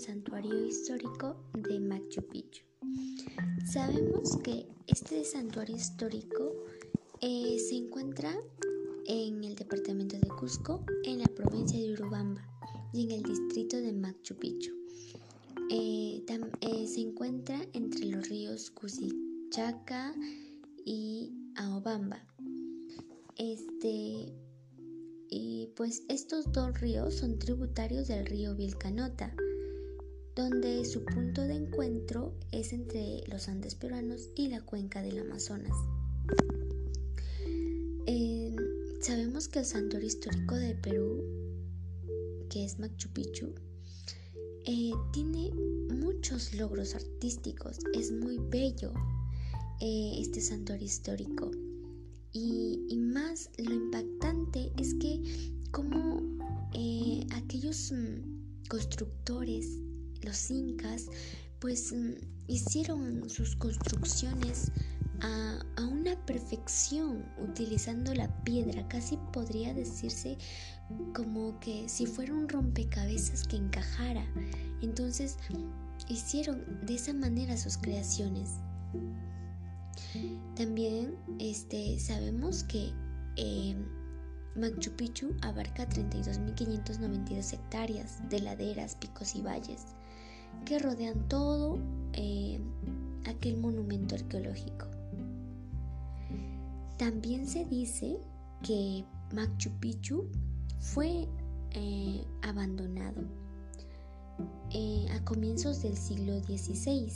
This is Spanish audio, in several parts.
santuario histórico de Machu Picchu. Sabemos que este santuario histórico eh, se encuentra en el departamento de Cusco, en la provincia de Urubamba y en el distrito de Machu Picchu. Eh, eh, se encuentra entre los ríos Cusichaca y Aobamba. Este, y pues estos dos ríos son tributarios del río Vilcanota, donde su punto de encuentro es entre los Andes peruanos y la cuenca del Amazonas. Sabemos que el santuario histórico de Perú, que es Machu Picchu, eh, tiene muchos logros artísticos, es muy bello eh, este santuario histórico. Y, más lo impactante es que como eh, aquellos mm, constructores, los incas, pues mm, hicieron sus construcciones a, una perfección utilizando la piedra, casi podría decirse como que si fuera un rompecabezas que encajara. Entonces hicieron de esa manera sus creaciones. También este, sabemos que eh, Machu Picchu abarca 32.592 hectáreas de laderas, picos y valles que rodean todo eh, aquel monumento arqueológico. También se dice que Machu Picchu fue eh, abandonado a comienzos del siglo XVI,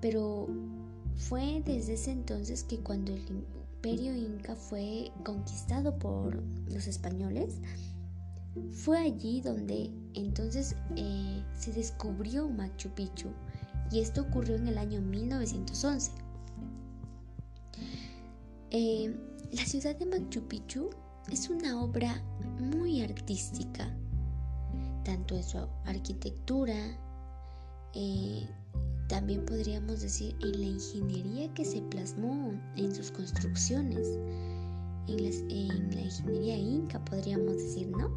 pero fue desde ese entonces que cuando el imperio inca fue conquistado por los españoles, fue allí donde entonces eh, se descubrió Machu Picchu y esto ocurrió en el año 1911. Eh, la ciudad de Machu Picchu es una obra muy artística, tanto en su arquitectura, eh, también podríamos decir en la ingeniería que se plasmó en sus construcciones, en, la ingeniería inca podríamos decir, ¿no?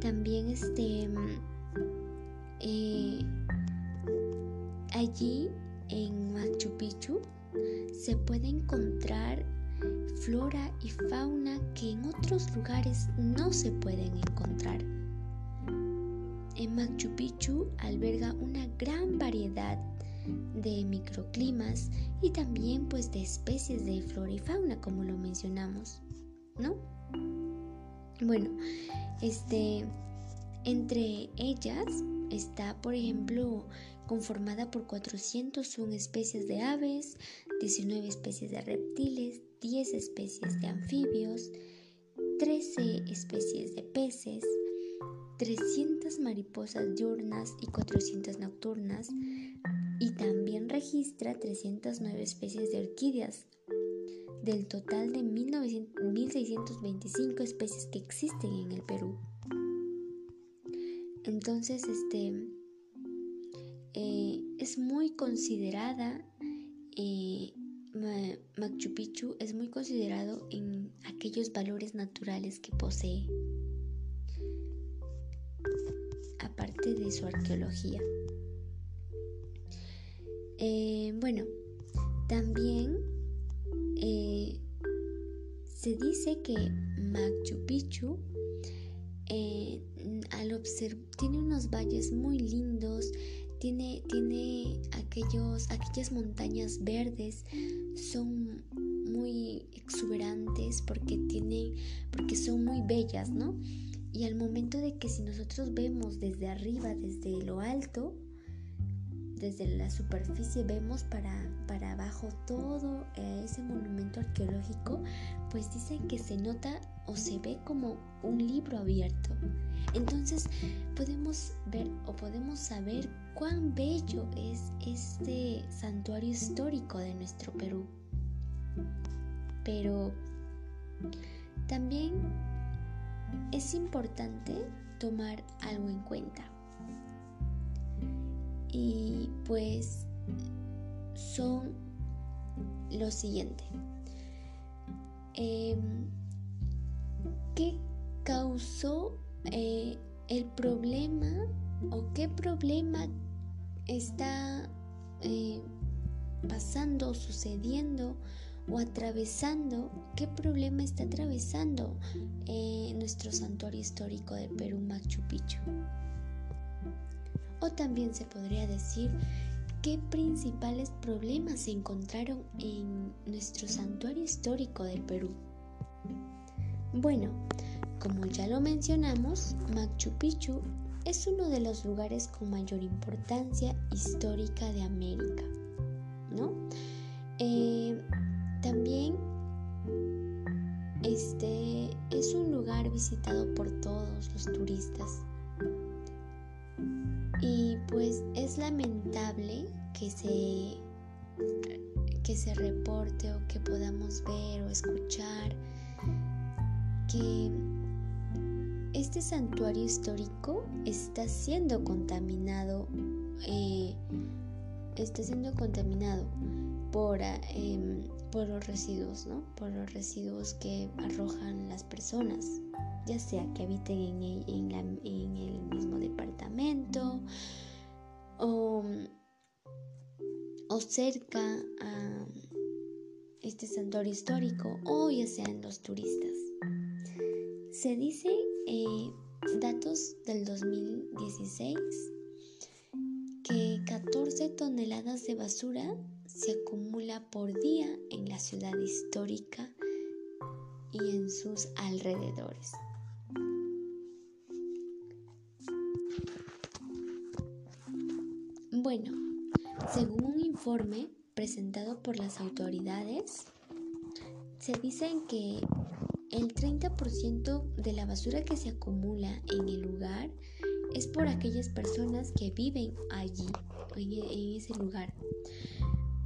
También este, eh, allí en Machu Picchu se puede encontrar flora y fauna que en otros lugares no se pueden encontrar. En Machu Picchu alberga una gran variedad de microclimas y también pues de especies de flora y fauna como lo mencionamos, ¿no? Bueno, este entre ellas está, por ejemplo, conformada por 401 especies de aves, 19 especies de reptiles, 10 especies de anfibios, 13 especies de peces, 300 mariposas diurnas y 400 nocturnas, y también registra 309 especies de orquídeas, del total de 1625 especies que existen en el Perú. Entonces, este eh, es muy considerada, eh, Machu Picchu es muy considerado en aquellos valores naturales que posee, aparte de su arqueología. Eh, bueno, también eh, se dice que Machu Picchu eh, al tiene unos valles muy lindos, tiene, tiene aquellos, aquellas montañas verdes, son muy exuberantes porque tienen, porque son muy bellas, ¿no? Y al momento de que si nosotros vemos desde arriba, desde lo alto, desde la superficie vemos para, para abajo todo eh, ese monumento arqueológico, pues dicen que se nota o se ve como un libro abierto. Entonces podemos ver o podemos saber cuán bello es este santuario histórico de nuestro Perú. Pero también es importante tomar algo en cuenta y pues son lo siguiente. Em, ¿Qué causó eh, el problema o qué problema está eh, pasando, sucediendo o atravesando, qué problema está atravesando eh, nuestro santuario histórico de Perú, Machu Picchu. O también se podría decir qué principales problemas se encontraron en nuestro santuario histórico del Perú. Bueno, como ya lo mencionamos, Machu Picchu es uno de los lugares con mayor importancia histórica de América, ¿no? Eh, también este es un lugar visitado por todos los turistas. Y pues es lamentable que se que se reporte o que podamos ver o escuchar que este santuario histórico está siendo contaminado eh, está siendo contaminado por, em, por los residuos, ¿no? Por los residuos que arrojan las personas, ya sea que habiten en el, mismo departamento o, o cerca a este santuario histórico o ya sean los turistas. Se dice eh, datos del 2016 que 14 toneladas de basura se acumula por día en la ciudad histórica y en sus alrededores. Bueno, según un informe presentado por las autoridades, se dice que el 30% de la basura que se acumula en el lugar es por aquellas personas que viven allí, en, ese lugar.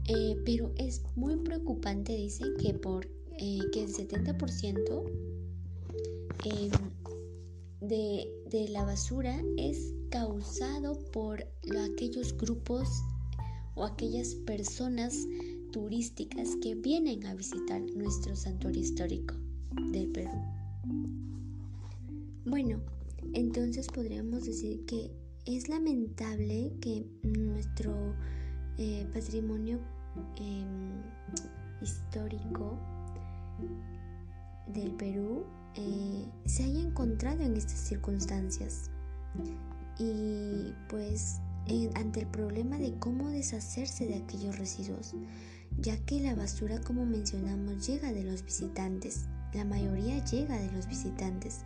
Eh, pero es muy preocupante, dice, que, por, eh, que el 70% em, de, de, la basura es causado por aquellos grupos o aquellas personas turísticas que vienen a visitar nuestro santuario histórico del Perú. Bueno, entonces podríamos decir que es lamentable que nuestro eh, patrimonio em, histórico del Perú eh, se haya encontrado en estas circunstancias. Y pues ante el problema de cómo deshacerse de aquellos residuos, ya que la basura como mencionamos llega de los visitantes la mayoría llega de los visitantes,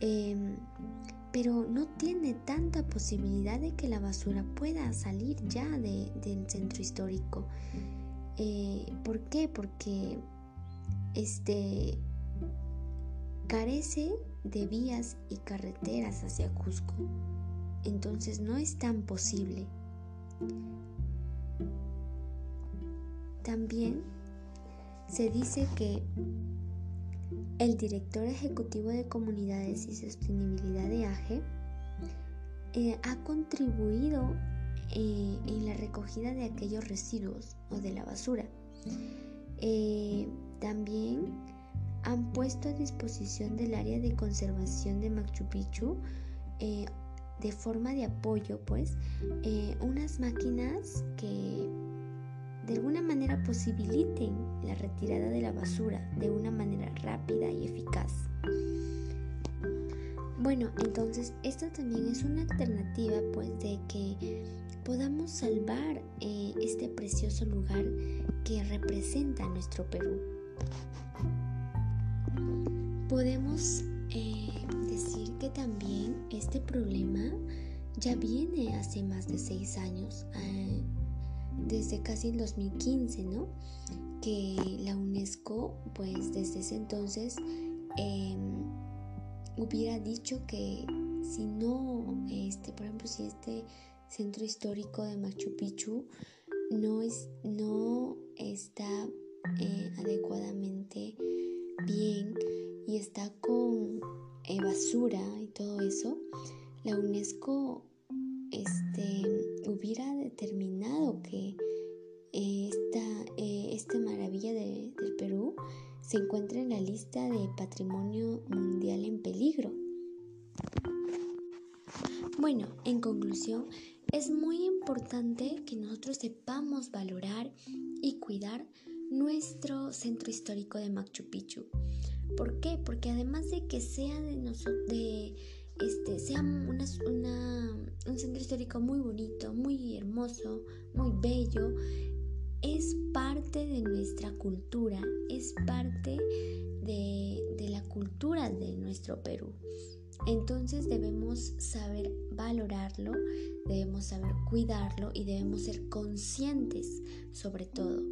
em, pero no tiene tanta posibilidad de que la basura pueda salir ya del centro histórico. Eh, ¿Por qué? Porque este carece de vías y carreteras hacia Cusco. Entonces no es tan posible. También se dice que el director ejecutivo de comunidades y sostenibilidad de AGE eh, ha contribuido eh, en la recogida de aquellos residuos o de la basura. Eh, también han puesto a disposición del área de conservación de Machu Picchu de forma de apoyo pues unas máquinas que de alguna manera posibiliten la retirada de la basura de una manera rápida y eficaz. Bueno, entonces esto también es una alternativa pues de que podamos salvar eh, este precioso lugar que representa nuestro Perú. Podemos eh, decir que también este problema ya viene hace más de seis años. Eh, desde casi el 2015, ¿no? Que la UNESCO, pues desde ese entonces, em, hubiera dicho que si no, este, por ejemplo, si este centro histórico de Machu Picchu no, es, no está eh, adecuadamente bien y está con eh, basura y todo eso, la UNESCO este, hubiera determinado que esta, eh, esta maravilla del Perú se encuentra en la lista de patrimonio mundial en peligro. Bueno, en conclusión, es muy importante que nosotros sepamos valorar y cuidar nuestro centro histórico de Machu Picchu. ¿Por qué? Porque además de que sea de nosotros, de este, sea un centro histórico muy bonito, muy hermoso, muy bello, es parte de nuestra cultura, es parte de, de la cultura de nuestro Perú. Entonces debemos saber valorarlo, debemos saber cuidarlo y debemos ser conscientes sobre todo.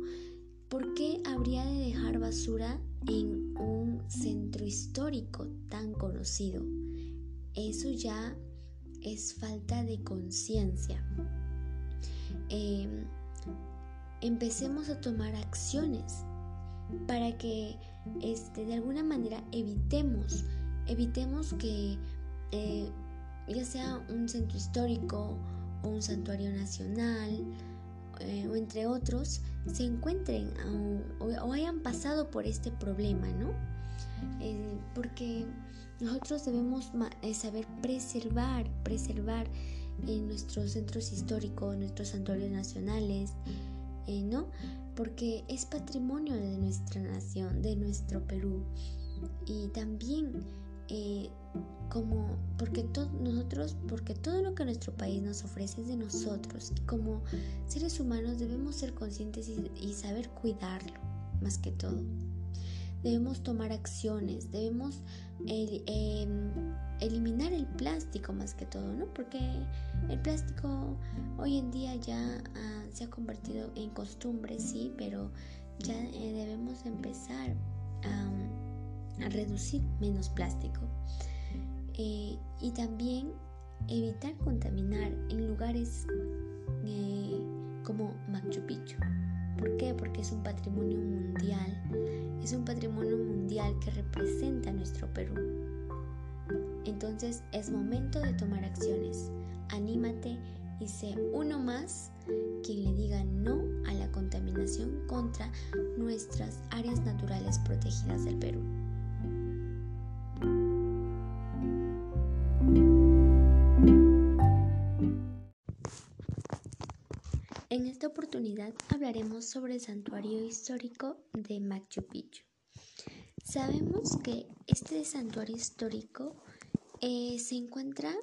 ¿Por qué habría de dejar basura en un centro histórico tan conocido? Eso ya es falta de conciencia. Em, empecemos a tomar acciones para que este, de alguna manera evitemos evitemos que eh, ya sea un centro histórico o un santuario nacional eh, o entre otros se encuentren o, hayan pasado por este problema, ¿no? Eh, porque nosotros debemos saber preservar, preservar nuestros centros históricos, nuestros santuarios nacionales, ¿no? Porque es patrimonio de nuestra nación, de nuestro Perú. Y también eh, como porque nosotros porque todo lo que nuestro país nos ofrece es de nosotros como seres humanos debemos ser conscientes y, saber cuidarlo más que todo debemos tomar acciones debemos em, eliminar el plástico más que todo no porque el plástico hoy en día ya ah, se ha convertido en costumbre sí pero ya eh, debemos empezar a reducir menos plástico eh, y también evitar contaminar en lugares eh, como Machu Picchu. ¿Por qué? Porque es un patrimonio mundial, es un patrimonio mundial que representa nuestro Perú. Entonces es momento de tomar acciones. Anímate y sé uno más quien le diga no a la contaminación contra nuestras áreas naturales protegidas del Perú. Hablaremos sobre el santuario histórico de Machu Picchu. Sabemos que este santuario histórico eh, se encuentra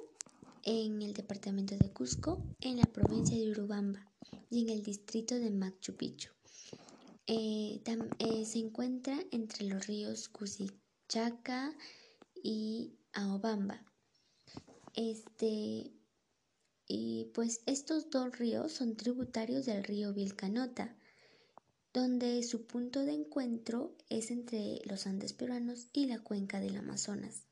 en el departamento de Cusco, en la provincia de Urubamba y en el distrito de Machu Picchu. Eh, eh, se encuentra entre los ríos Cusichaca y Aobamba. Este, y pues estos dos ríos son tributarios del río Vilcanota, donde su punto de encuentro es entre los Andes peruanos y la cuenca del Amazonas.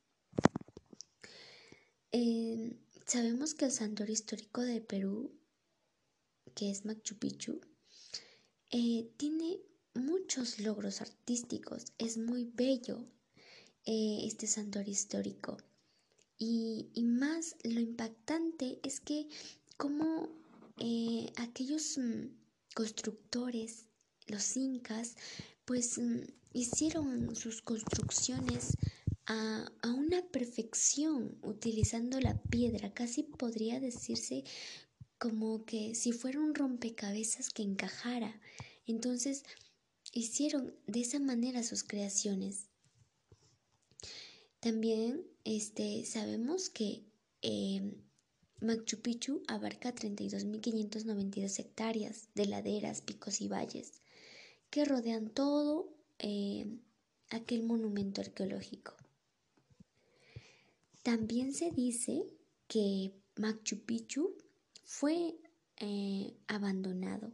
Em, sabemos que el santuario histórico de Perú, que es Machu Picchu, eh, tiene muchos logros artísticos, es muy bello eh, este santuario histórico. Y, más lo impactante es que como eh, aquellos mm, constructores, los incas, pues mm, hicieron sus construcciones a, a, una perfección utilizando la piedra, casi podría decirse como que si fuera un rompecabezas que encajara. Entonces hicieron de esa manera sus creaciones. También este, sabemos que em, Machu Picchu abarca 32.592 hectáreas de laderas, picos y valles que rodean todo em, aquel monumento arqueológico. También se dice que Machu Picchu fue eh, abandonado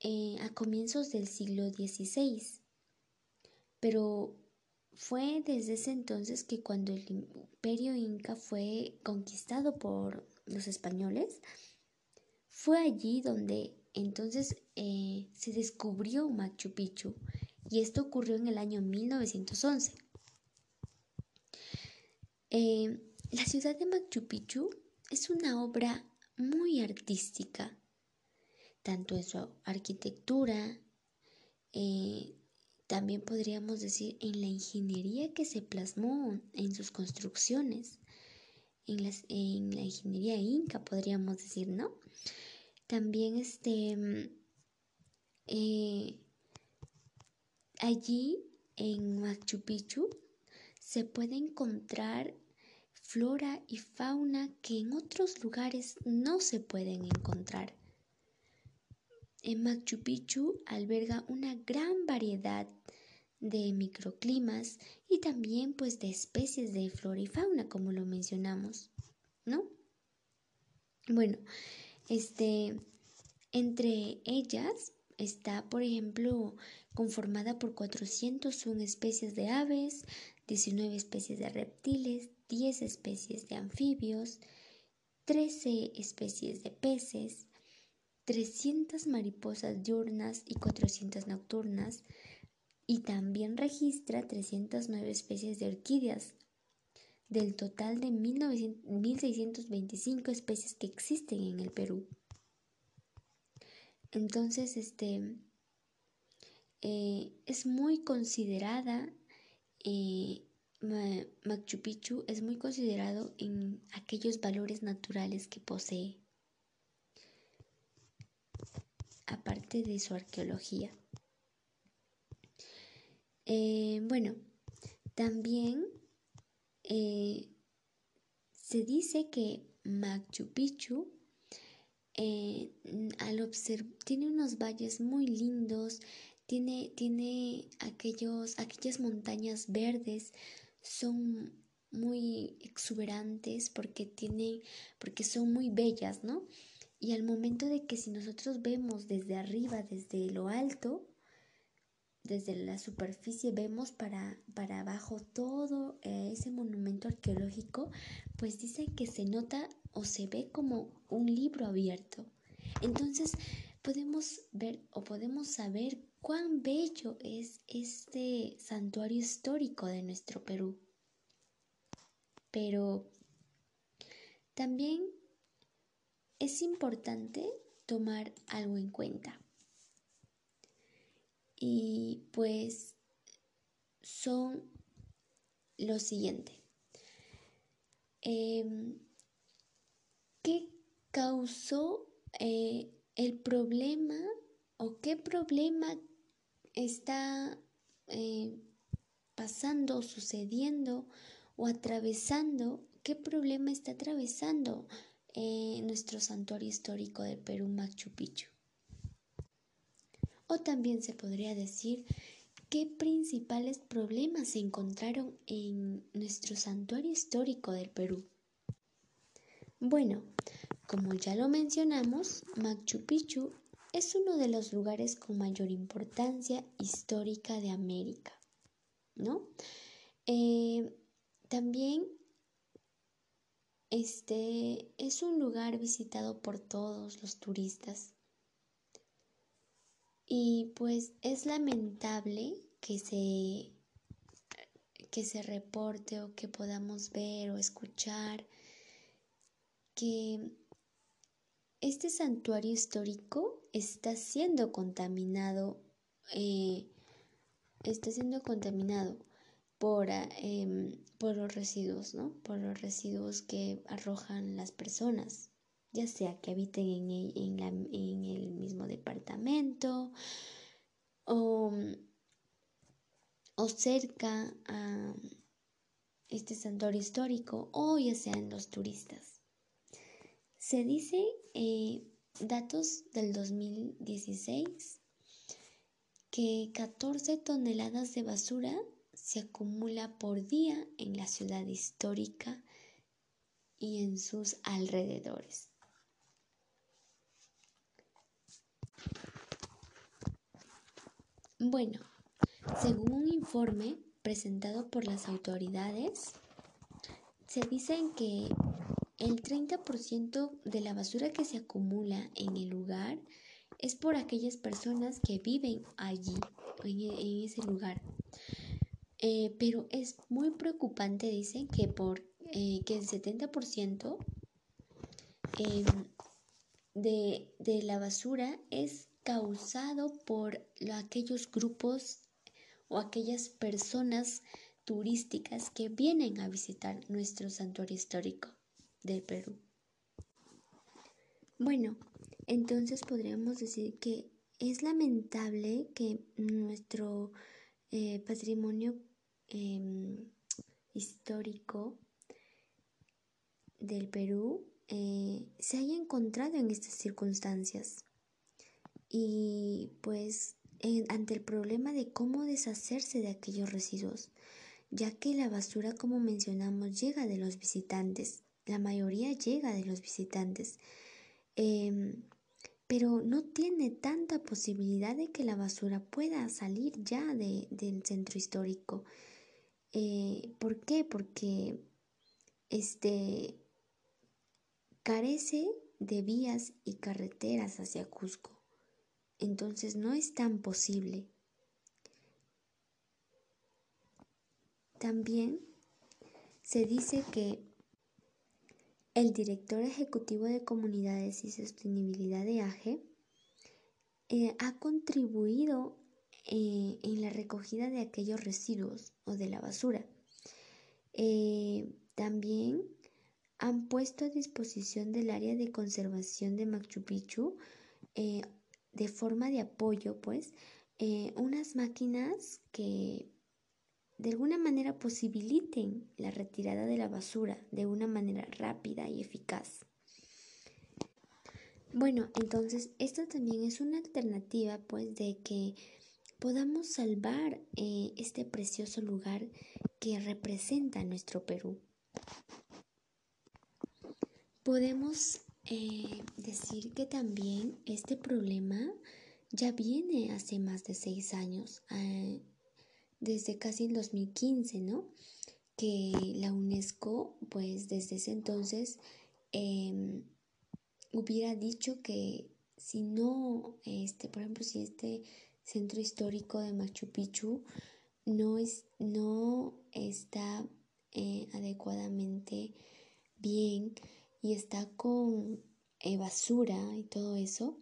eh, a comienzos del siglo XVI, pero fue desde ese entonces que cuando el imperio inca fue conquistado por los españoles, fue allí donde entonces eh, se descubrió Machu Picchu y esto ocurrió en el año 1911. Eh, la ciudad de Machu Picchu es una obra muy artística, tanto en su arquitectura, eh, también podríamos decir en la ingeniería que se plasmó en sus construcciones. en, las, en la ingeniería inca, podríamos decir, ¿no? También este, mm, eh, allí en Machu Picchu se puede encontrar flora y fauna que en otros lugares no se pueden encontrar. En Machu Picchu alberga una gran variedad de microclimas y también pues de especies de flora y fauna como lo mencionamos, ¿no? Bueno, este entre ellas está, por ejemplo, conformada por 401 especies de aves, 19 especies de reptiles, 10 especies de anfibios, 13 especies de peces, 300 mariposas diurnas y 400 nocturnas, y también registra 309 especies de orquídeas, del total de 1625 especies que existen en el Perú. Entonces, este eh, es muy considerada, eh, Machu Picchu es muy considerado en aquellos valores naturales que posee, aparte de su arqueología. Eh, bueno, también se dice que Machu Picchu eh, tiene unos valles muy lindos, tiene, tiene aquellos, aquellas montañas verdes, son muy exuberantes porque tiene, porque son muy bellas, ¿no? Y al momento de que si nosotros vemos desde arriba, desde lo alto, desde la superficie vemos para, para abajo todo eh, ese monumento arqueológico, pues dice que se nota o se ve como un libro abierto. Entonces podemos ver o podemos saber cuán bello es este santuario histórico de nuestro Perú. Pero también es importante tomar algo en cuenta. Y pues son lo siguiente. Em, ¿Qué causó eh, el problema o qué problema está eh, pasando, sucediendo o atravesando? ¿Qué problema está atravesando eh, nuestro santuario histórico de Perú, Machu Picchu? O también se podría decir qué principales problemas se encontraron en nuestro santuario histórico del Perú. Bueno, como ya lo mencionamos, Machu Picchu es uno de los lugares con mayor importancia histórica de América, ¿no? Eh, también este es un lugar visitado por todos los turistas. Y pues es lamentable que se que se reporte o que podamos ver o escuchar que este santuario histórico está siendo contaminado, eh, está siendo contaminado por, ah, em, por los residuos, ¿no? Por los residuos que arrojan las personas, ya sea que habiten en el, mismo departamento o, o cerca a este santuario histórico o ya sean los turistas. Se dice eh, datos del 2016 que 14 toneladas de basura se acumula por día en la ciudad histórica y en sus alrededores. Bueno, según un informe presentado por las autoridades, se dice que el 30% de la basura que se acumula en el lugar es por aquellas personas que viven allí, en, ese lugar. Eh, pero es muy preocupante, dicen, que, por, eh, que el 70% em, de, de la basura es causado por aquellos grupos o aquellas personas turísticas que vienen a visitar nuestro santuario histórico. del Perú. Bueno, entonces podríamos decir que es lamentable que nuestro eh, patrimonio em, histórico del Perú eh, se haya encontrado en estas circunstancias. Y pues ante el problema de cómo deshacerse de aquellos residuos, ya que la basura, como mencionamos, llega de los visitantes, la mayoría llega de los visitantes, em, pero no tiene tanta posibilidad de que la basura pueda salir ya del centro histórico. Eh, ¿Por qué? Porque este, carece de vías y carreteras hacia Cusco. Entonces no es tan posible. También se dice que el director ejecutivo de comunidades y sostenibilidad de AGE eh, ha contribuido eh, en la recogida de aquellos residuos o de la basura. Eh, también han puesto a disposición del área de conservación de Machu Picchu de forma de apoyo, pues, eh, unas máquinas que de alguna manera posibiliten la retirada de la basura de una manera rápida y eficaz. Bueno, entonces esto también es una alternativa, pues, de que podamos salvar eh, este precioso lugar que representa nuestro Perú. Podemos eh, decir que también este problema ya viene hace más de seis años, eh, desde casi el 2015, ¿no? Que la UNESCO, pues desde ese entonces, em, hubiera dicho que si no, este, por ejemplo, si este centro histórico de Machu Picchu no, es, no está eh, adecuadamente bien, y está con eh, basura y todo eso,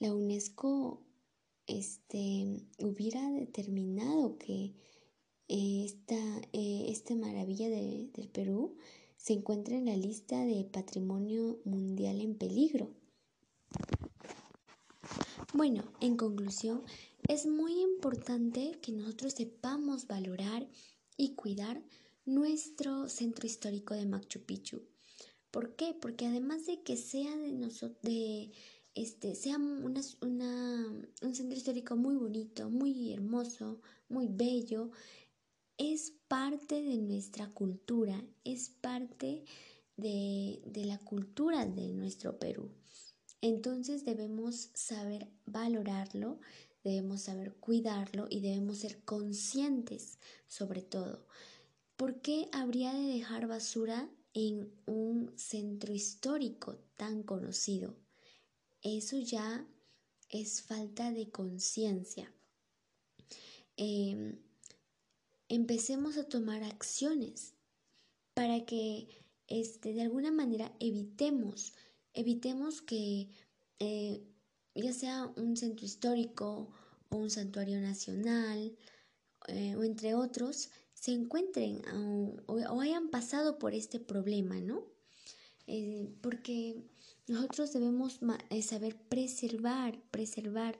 la UNESCO este, hubiera determinado que eh, esta, eh, esta, maravilla del Perú se encuentra en la lista de patrimonio mundial en peligro. Bueno, en conclusión, es muy importante que nosotros sepamos valorar y cuidar nuestro centro histórico de Machu Picchu. ¿Por qué? Porque además de que sea de nosotros, de este, sea una, un centro histórico muy bonito, muy hermoso, muy bello, es parte de nuestra cultura, es parte de, de la cultura de nuestro Perú. Entonces debemos saber valorarlo, debemos saber cuidarlo y debemos ser conscientes sobre todo. ¿Por qué habría de dejar basura en un centro histórico tan conocido. Eso ya es falta de conciencia. Em, empecemos a tomar acciones para que este, de alguna manera evitemos, evitemos que eh, ya sea un centro histórico o un santuario nacional eh, o entre otros, se encuentren o, hayan pasado por este problema, ¿no? Eh, porque nosotros debemos eh, saber preservar, preservar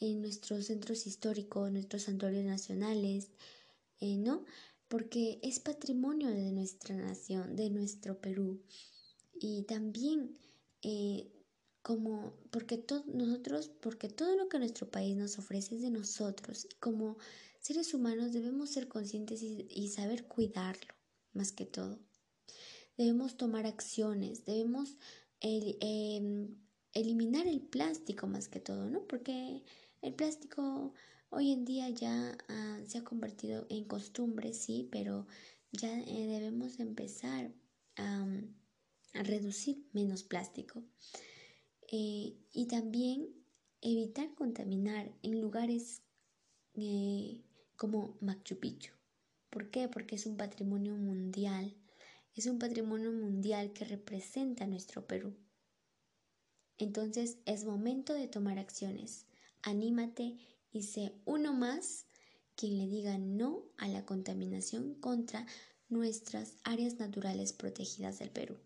en nuestros centros históricos, nuestros santuarios nacionales, eh, ¿no? Porque es patrimonio de nuestra nación, de nuestro Perú. Y también como, porque nosotros, porque todo lo que nuestro país nos ofrece es de nosotros. Como seres humanos debemos ser conscientes y, saber cuidarlo, más que todo. Debemos tomar acciones, debemos em, eliminar el plástico más que todo, ¿no? Porque el plástico hoy en día ya ah, se ha convertido en costumbre, sí, pero ya eh, debemos empezar a, reducir menos plástico. Eh, y también evitar contaminar en lugares eh, como Machu Picchu. ¿Por qué? Porque es un patrimonio mundial. Es un patrimonio mundial que representa nuestro Perú. Entonces es momento de tomar acciones. Anímate y sé uno más quien le diga no a la contaminación contra nuestras áreas naturales protegidas del Perú.